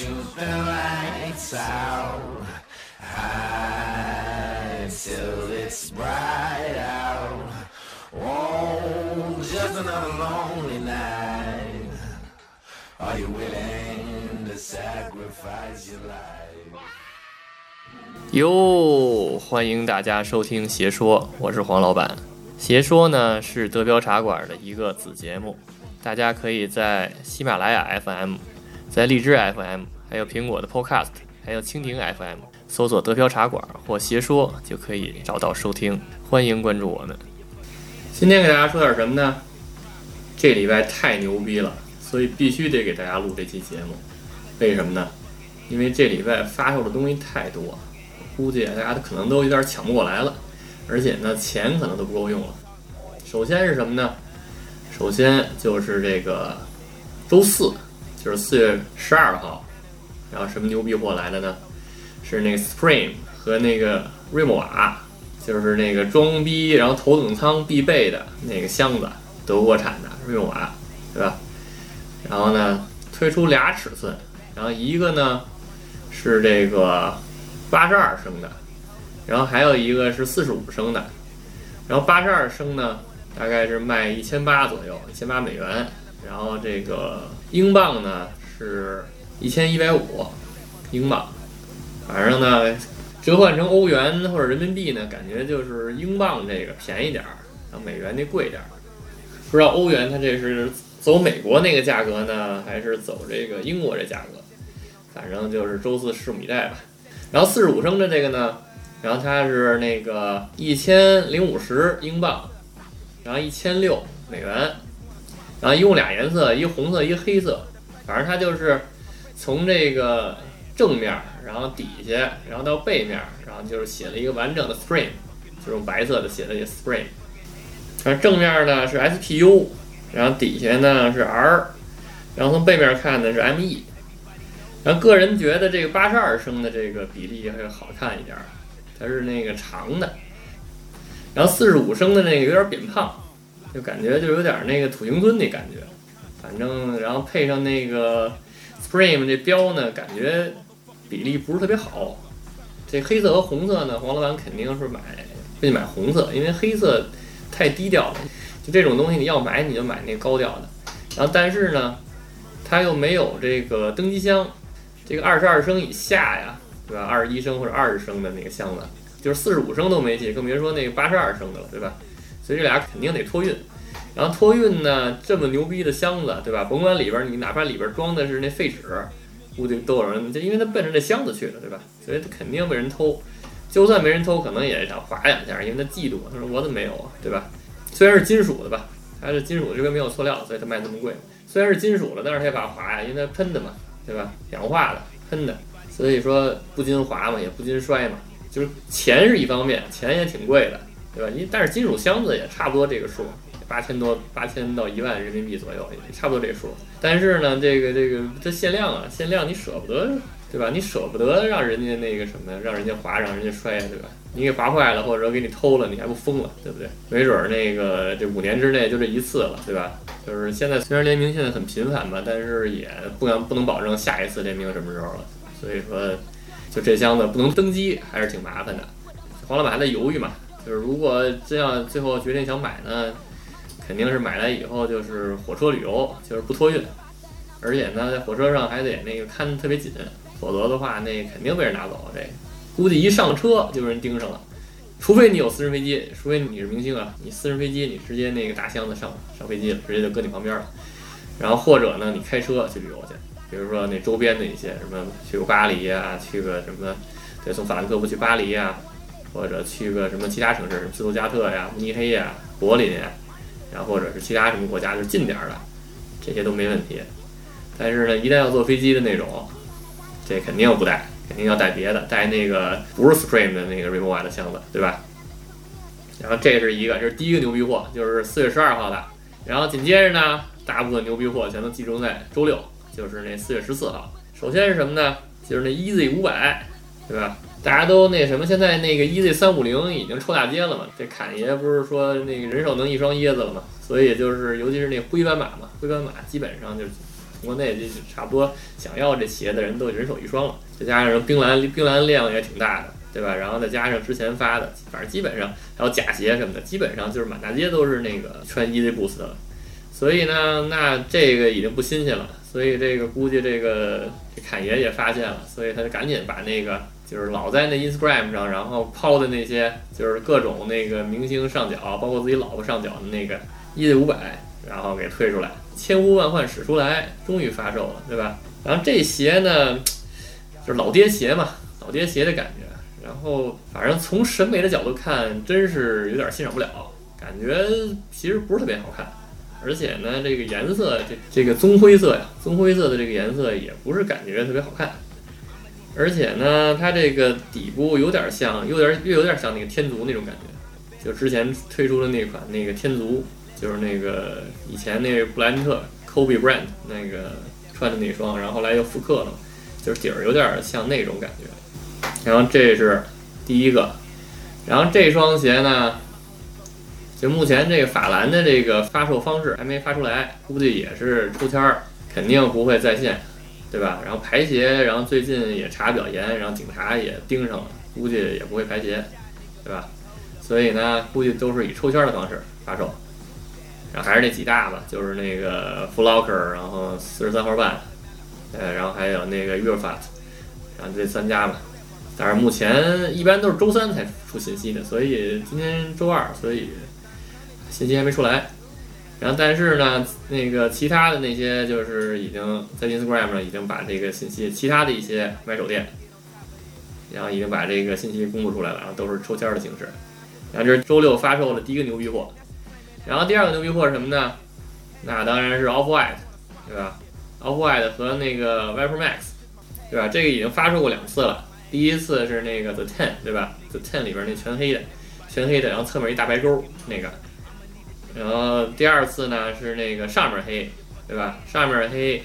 shoot the lights out high till it's bright out. Oh, just another lonely night. Are you willing to sacrifice your life? 哟，欢迎大家收听邪说，我是黄老板。邪说呢是德标茶馆的一个子节目，大家可以在喜马拉雅 FM、在荔枝 FM、还有苹果的 Podcast、还有蜻蜓 FM 搜索“德飘茶馆”或“邪说”就可以找到收听。欢迎关注我们。今天给大家说点什么呢？这礼拜太牛逼了，所以必须得给大家录这期节目。为什么呢？因为这礼拜发售的东西太多，估计大家可能都有点抢不过来了，而且呢，钱可能都不够用了。首先是什么呢？首先就是这个周四，就是四月十二号，然后什么牛逼货来的呢？是那个 Spring 和那个瑞莫瓦，就是那个装逼然后头等舱必备的那个箱子，德国产的瑞莫瓦，对吧？然后呢，推出俩尺寸，然后一个呢是这个八十二升的，然后还有一个是四十五升的，然后八十二升呢。大概是卖一千八左右，一千八美元。然后这个英镑呢是一千一百五英镑，反正呢折换成欧元或者人民币呢，感觉就是英镑这个便宜点儿，然后美元那贵点儿。不知道欧元它这是走美国那个价格呢，还是走这个英国这价格？反正就是周四拭目以待吧。然后四十五升的这个呢，然后它是那个一千零五十英镑。然后一千六美元，然后一共俩颜色，一红色，一黑色，反正它就是从这个正面，然后底下，然后到背面，然后就是写了一个完整的 Spring，就用白色的写的这 Spring。然后正面呢是 SPU，然后底下呢是 R，然后从背面看呢是 ME。然后个人觉得这个八十二升的这个比例还好看一点，它是那个长的。然后四十五升的那个有点扁胖，就感觉就有点那个土行孙那感觉。反正然后配上那个 Spring 这标呢，感觉比例不是特别好。这黑色和红色呢，黄老板肯定是买会买红色，因为黑色太低调了。就这种东西你要买你就买那高调的。然后但是呢，它又没有这个登机箱，这个二十二升以下呀，对吧？二十一升或者二十升的那个箱子。就是四十五升都没戏，更别说那个八十二升的了，对吧？所以这俩肯定得托运。然后托运呢，这么牛逼的箱子，对吧？甭管里边你哪怕里边装的是那废纸，估计都有人，就因为他奔着那箱子去的，对吧？所以他肯定被人偷。就算没人偷，可能也想划两下，因为他嫉妒。他说我怎么没有啊，对吧？虽然是金属的吧，它是金属这边没有塑料，所以它卖这么贵。虽然是金属的，但是它也怕划呀，因为它喷的嘛，对吧？氧化的喷的，所以说不禁滑嘛，也不禁摔嘛。就是钱是一方面，钱也挺贵的，对吧？因但是金属箱子也差不多这个数，八千多，八千到一万人民币左右，也差不多这数。但是呢，这个这个这限量啊，限量你舍不得，对吧？你舍不得让人家那个什么，让人家划，让人家摔，对吧？你给划坏了，或者说给你偷了，你还不疯了，对不对？没准儿那个这五年之内就这一次了，对吧？就是现在虽然联名现在很频繁吧，但是也不敢不能保证下一次联名什么时候了，所以说。就这箱子不能登机，还是挺麻烦的。黄老板还在犹豫嘛，就是如果真要最后决定想买呢，肯定是买来以后就是火车旅游，就是不托运，而且呢在火车上还得那个看特别紧，否则的话那肯定被人拿走。这估计一上车就被人盯上了，除非你有私人飞机，除非你是明星啊，你私人飞机你直接那个大箱子上上飞机了，直接就搁你旁边了。然后或者呢你开车去旅游去。比如说那周边的一些什么，去个巴黎呀，去个什么，对，从法兰克福去巴黎呀，或者去个什么其他城市，什么斯图加特呀、慕尼黑呀、柏林呀，然后或者是其他什么国家，就是近点儿的，这些都没问题。但是呢，一旦要坐飞机的那种，这肯定不带，肯定要带别的，带那个不是 Supreme 的那个 r e m o v a 的箱子，对吧？然后这是一个，这是第一个牛逼货，就是四月十二号的。然后紧接着呢，大部分牛逼货全都集中在周六。就是那四月十四号，首先是什么呢？就是那 EZ 五百，对吧？大家都那什么，现在那个 EZ 三五零已经臭大街了嘛。这侃爷不是说那个人手能一双椰子了嘛？所以就是，尤其是那灰斑马嘛，灰斑马基本上就是国内就差不多想要这鞋的人都人手一双了，再加上冰蓝冰蓝量也挺大的，对吧？然后再加上之前发的，反正基本上还有假鞋什么的，基本上就是满大街都是那个穿 EZ Boost 的了。所以呢，那这个已经不新鲜了。所以这个估计这个这侃爷也发现了，所以他就赶紧把那个就是老在那 Instagram 上，然后抛的那些就是各种那个明星上脚，包括自己老婆上脚的那个 E 五百，然后给推出来，千呼万唤始出来，终于发售了，对吧？然后这鞋呢，就是老爹鞋嘛，老爹鞋的感觉。然后反正从审美的角度看，真是有点欣赏不了，感觉其实不是特别好看。而且呢，这个颜色，这这个棕灰色呀，棕灰色的这个颜色也不是感觉特别好看。而且呢，它这个底部有点像，有点又有点像那个天足那种感觉，就之前推出的那款那个天足，就是那个以前那布莱恩特 Kobe Bryant 那个穿的那双，然后后来又复刻了，就是底儿有点像那种感觉。然后这是第一个，然后这双鞋呢。就目前这个法兰的这个发售方式还没发出来，估计也是抽签儿，肯定不会在线，对吧？然后排协，然后最近也查比较严，然后警察也盯上了，估计也不会排协，对吧？所以呢，估计都是以抽签的方式发售。然后还是那几大吧，就是那个 f l o c k e r 然后四十三号半，呃，然后还有那个 u r f a t 然后这三家吧。但是目前一般都是周三才出信息的，所以今天周二，所以。信息还没出来，然后但是呢，那个其他的那些就是已经在 Instagram 上已经把这个信息，其他的一些买手店，然后已经把这个信息公布出来了，然后都是抽签的形式。然后这是周六发售的第一个牛逼货，然后第二个牛逼货是什么呢？那当然是 Off White，对吧？Off White 和那个 Vapor Max，对吧？这个已经发售过两次了，第一次是那个 The Ten，对吧？The Ten 里边那全黑的，全黑的，然后侧面一大白勾那个。然后第二次呢是那个上面黑，对吧？上面黑，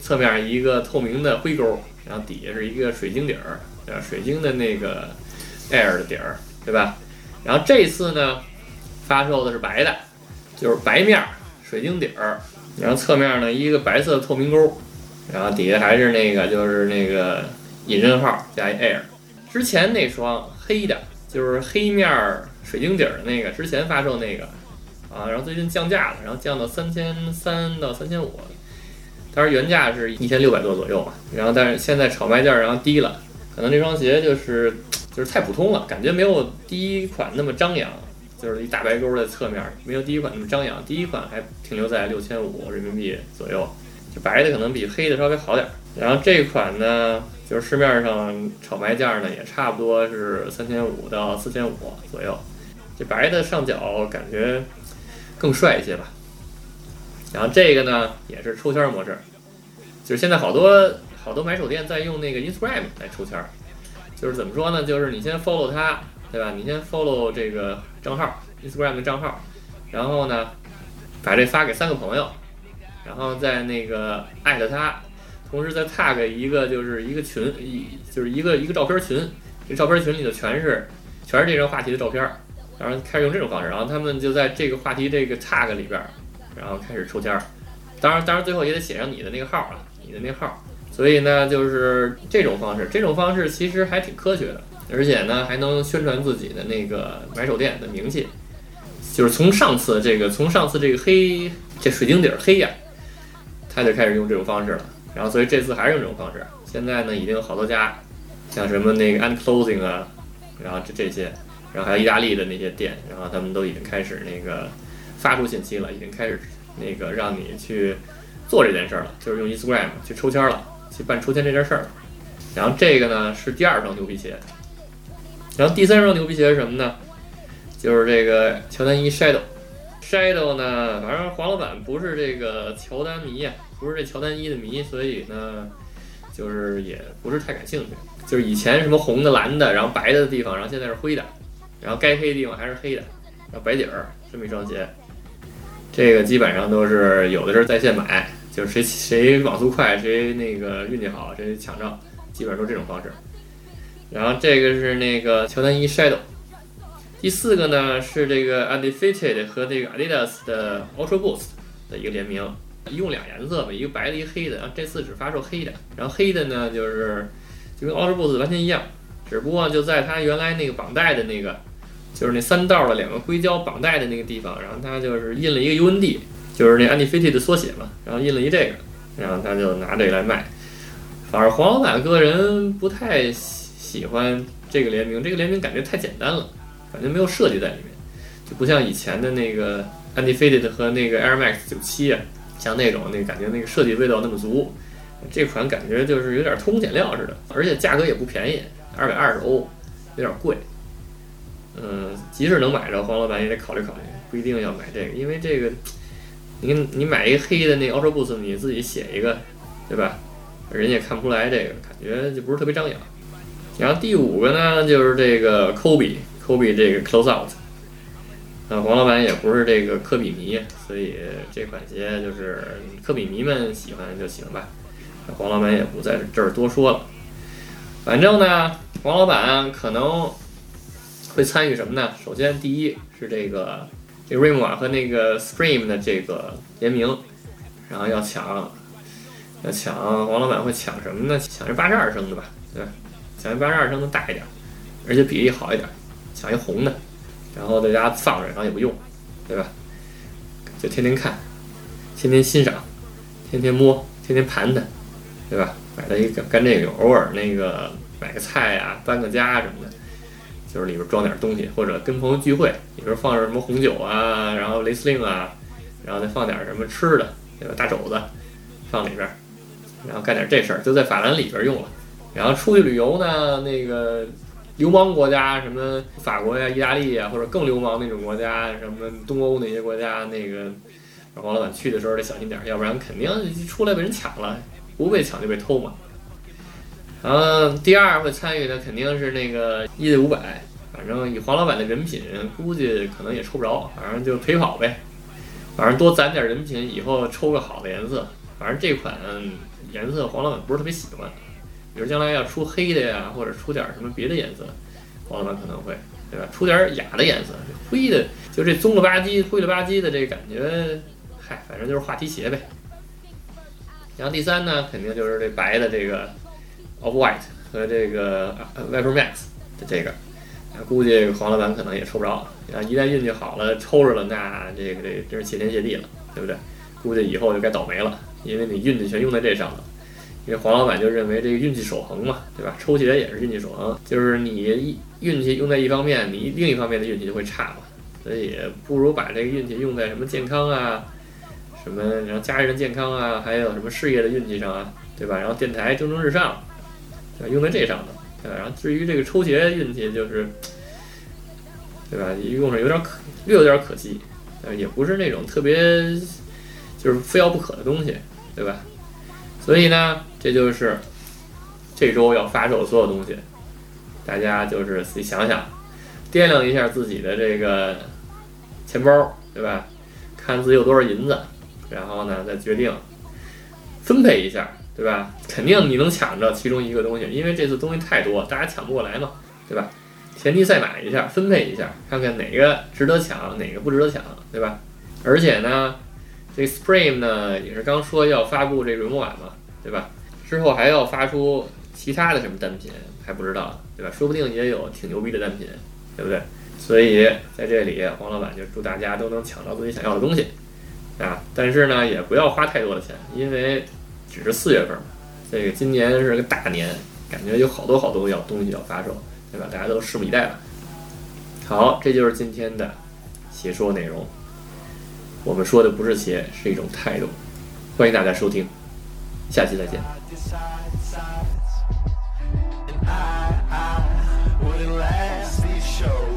侧面一个透明的灰勾，然后底下是一个水晶底儿，对吧？水晶的那个 Air 的底儿，对吧？然后这次呢发售的是白的，就是白面水晶底儿，然后侧面呢一个白色透明勾，然后底下还是那个就是那个隐身号加一 Air。之前那双黑的，就是黑面水晶底儿的那个，之前发售那个。啊，然后最近降价了，然后降到三千三到三千五，当然原价是一千六百多左右嘛。然后但是现在炒卖价然后低了，可能这双鞋就是就是太普通了，感觉没有第一款那么张扬，就是一大白勾的侧面，没有第一款那么张扬。第一款还停留在六千五人民币左右，就白的可能比黑的稍微好点。然后这款呢，就是市面上炒卖价呢也差不多是三千五到四千五左右。这白的上脚感觉。更帅一些吧，然后这个呢也是抽签模式，就是现在好多好多买手店在用那个 Instagram 来抽签，就是怎么说呢？就是你先 follow 他，对吧？你先 follow 这个账号 Instagram 的账号，然后呢把这发给三个朋友，然后再那个艾特他，同时再 tag 一个就是一个群，一就是一个一个照片群，这照片群里头全是全是这张话题的照片。然后开始用这种方式，然后他们就在这个话题这个 tag 里边，然后开始抽签儿。当然，当然最后也得写上你的那个号啊，你的那个号。所以呢，就是这种方式，这种方式其实还挺科学的，而且呢还能宣传自己的那个买手店的名气。就是从上次这个，从上次这个黑这水晶底儿黑呀，他就开始用这种方式了。然后所以这次还是用这种方式。现在呢已经有好多家，像什么那个 And Clothing 啊，然后这这些。然后还有意大利的那些店，然后他们都已经开始那个发出信息了，已经开始那个让你去做这件事儿了，就是用 Instagram 去抽签了，去办抽签这件事儿。然后这个呢是第二双牛皮鞋，然后第三双牛皮鞋是什么呢？就是这个乔丹一 Shadow。Shadow 呢，反正黄老板不是这个乔丹迷呀，不是这乔丹一的迷，所以呢，就是也不是太感兴趣。就是以前什么红的、蓝的，然后白的地方，然后现在是灰的。然后该黑的地方还是黑的，然后白底儿这么一双鞋，这个基本上都是有的是在线买，就是谁谁网速快，谁那个运气好，谁抢着，基本上都这种方式。然后这个是那个乔丹一 Shadow，第四个呢是这个 Undefeated 和这个 Adidas 的 Ultra Boost 的一个联名，一共俩颜色吧，一个白的，一个黑的。然后这次只发售黑的，然后黑的呢就是就跟 Ultra Boost 完全一样，只不过就在它原来那个绑带的那个，就是那三道的两个硅胶绑带的那个地方，然后它就是印了一个 UND，就是那 Underfitted 的缩写嘛，然后印了一这个，然后他就拿这个来卖。反正黄老板个人不太喜欢这个联名，这个联名感觉太简单了，感觉没有设计在里面，就不像以前的那个 Underfitted 和那个 Air Max 九七啊，像那种那感觉那个设计味道那么足。这款感觉就是有点偷工减料似的，而且价格也不便宜，二百二十欧，有点贵。嗯，即使能买着，黄老板也得考虑考虑，不一定要买这个，因为这个，你你买一个黑的那 Ultra Boost，你自己写一个，对吧？人也看不出来，这个感觉就不是特别张扬。然后第五个呢，就是这个 Kobe，Kobe 这个 Close Out。啊，黄老板也不是这个科比迷，所以这款鞋就是科比迷们喜欢就行吧。黄老板也不在这儿多说了。反正呢，王老板可能会参与什么呢？首先，第一是这个这个 r i m 和那个 Supreme 的这个联名，然后要抢。要抢王老板会抢什么呢？抢一八十二升的吧，对吧？抢一八十二升的大一点，而且比例好一点。抢一红的，然后在家放着，然后也不用，对吧？就天天看，天天欣赏，天天摸，天天盘它，对吧？买了一个干这个，偶尔那个买个菜呀，搬个家什么的，就是里边装点东西，或者跟朋友聚会，里边放着什么红酒啊，然后雷司令啊，然后再放点什么吃的，对吧？大肘子放里边。然后干点这事儿，就在法兰里边用了。然后出去旅游呢，那个流氓国家，什么法国呀、意大利呀，或者更流氓那种国家，什么东欧那些国家，那个王老板去的时候得小心点，要不然肯定出来被人抢了，不被抢就被偷嘛。然后第二会参与的肯定是那个一对五百，反正以黄老板的人品，估计可能也抽不着，反正就陪跑呗。反正多攒点人品，以后抽个好的颜色。反正这款。颜色黄老板不是特别喜欢，比如将来要出黑的呀，或者出点什么别的颜色，黄老板可能会，对吧？出点雅的颜色，灰的就这棕了吧唧、灰了吧唧的这感觉，嗨，反正就是话题鞋呗。然后第三呢，肯定就是这白的这个，of White 和这个 Vapor Max 的这个，估计黄老板可能也抽不着。然后一旦运气好了，抽着了，那这个这真是谢天谢地了，对不对？估计以后就该倒霉了。因为你运气全用在这上了，因为黄老板就认为这个运气守恒嘛，对吧？抽鞋也是运气守恒，就是你一运气用在一方面，你另一方面的运气就会差嘛，所以不如把这个运气用在什么健康啊，什么然后家人健康啊，还有什么事业的运气上啊，对吧？然后电台蒸蒸日上，用在这上头，对吧？然后至于这个抽鞋运气，就是，对吧？一共是有点可略有点可惜，呃，也不是那种特别就是非要不可的东西。对吧？所以呢，这就是这周要发售的所有东西，大家就是自己想想，掂量一下自己的这个钱包，对吧？看自己有多少银子，然后呢，再决定分配一下，对吧？肯定你能抢着其中一个东西，因为这次东西太多，大家抢不过来嘛，对吧？前提再买一下，分配一下，看看哪个值得抢，哪个不值得抢，对吧？而且呢。这 Supreme 呢，也是刚说要发布这轮碗嘛，对吧？之后还要发出其他的什么单品，还不知道，对吧？说不定也有挺牛逼的单品，对不对？所以在这里，黄老板就祝大家都能抢到自己想要的东西啊！但是呢，也不要花太多的钱，因为只是四月份嘛。这个今年是个大年，感觉有好多好多要东西要发售，对吧？大家都拭目以待吧。好，这就是今天的解说内容。我们说的不是鞋，是一种态度。欢迎大家收听，下期再见。show